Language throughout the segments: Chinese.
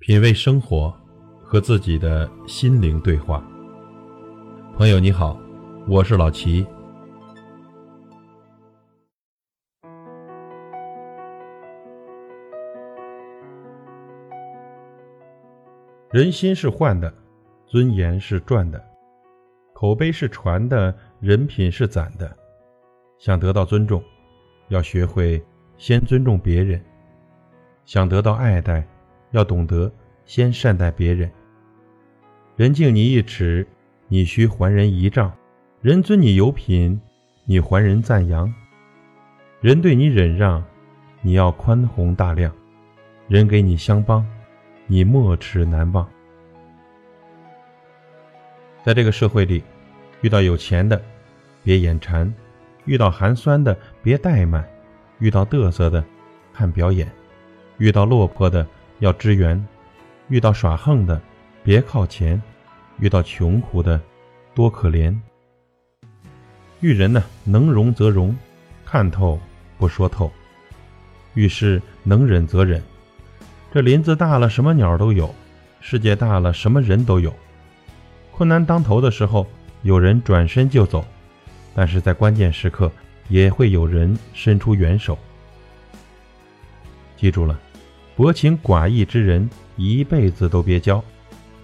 品味生活，和自己的心灵对话。朋友你好，我是老齐。人心是换的，尊严是赚的，口碑是传的，人品是攒的。想得到尊重，要学会先尊重别人；想得到爱戴，要懂得先善待别人。人敬你一尺，你需还人一丈；人尊你有品，你还人赞扬；人对你忍让，你要宽宏大量；人给你相帮，你莫齿难忘。在这个社会里，遇到有钱的，别眼馋；遇到寒酸的，别怠慢；遇到嘚瑟的，看表演；遇到落魄的，要支援；遇到耍横的，别靠前；遇到穷苦的，多可怜。遇人呢，能容则容，看透不说透；遇事能忍则忍。这林子大了，什么鸟都有；世界大了，什么人都有。困难当头的时候，有人转身就走；但是在关键时刻，也会有人伸出援手。记住了，薄情寡义之人一辈子都别交，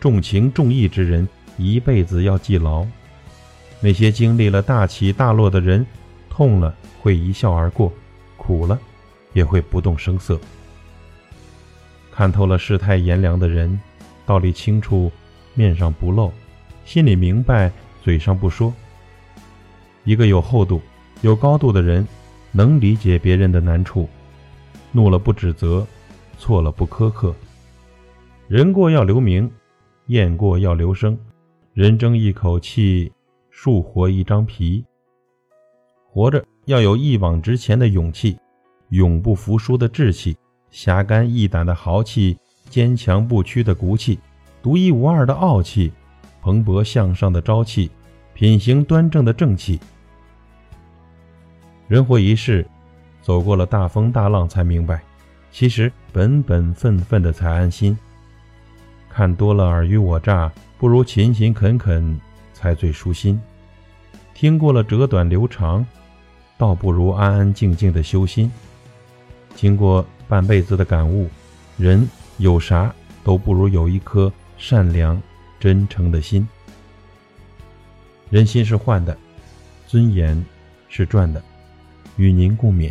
重情重义之人一辈子要记牢。那些经历了大起大落的人，痛了会一笑而过，苦了也会不动声色。看透了世态炎凉的人，道理清楚，面上不露，心里明白，嘴上不说。一个有厚度、有高度的人，能理解别人的难处，怒了不指责，错了不苛刻。人过要留名，雁过要留声。人争一口气，树活一张皮。活着要有一往直前的勇气，永不服输的志气。侠肝义胆的豪气，坚强不屈的骨气，独一无二的傲气，蓬勃向上的朝气，品行端正的正气。人活一世，走过了大风大浪，才明白，其实本本分分的才安心。看多了尔虞我诈，不如勤勤恳恳才最舒心。听过了折短流长，倒不如安安静静的修心。经过。半辈子的感悟，人有啥都不如有一颗善良、真诚的心。人心是换的，尊严是赚的。与您共勉。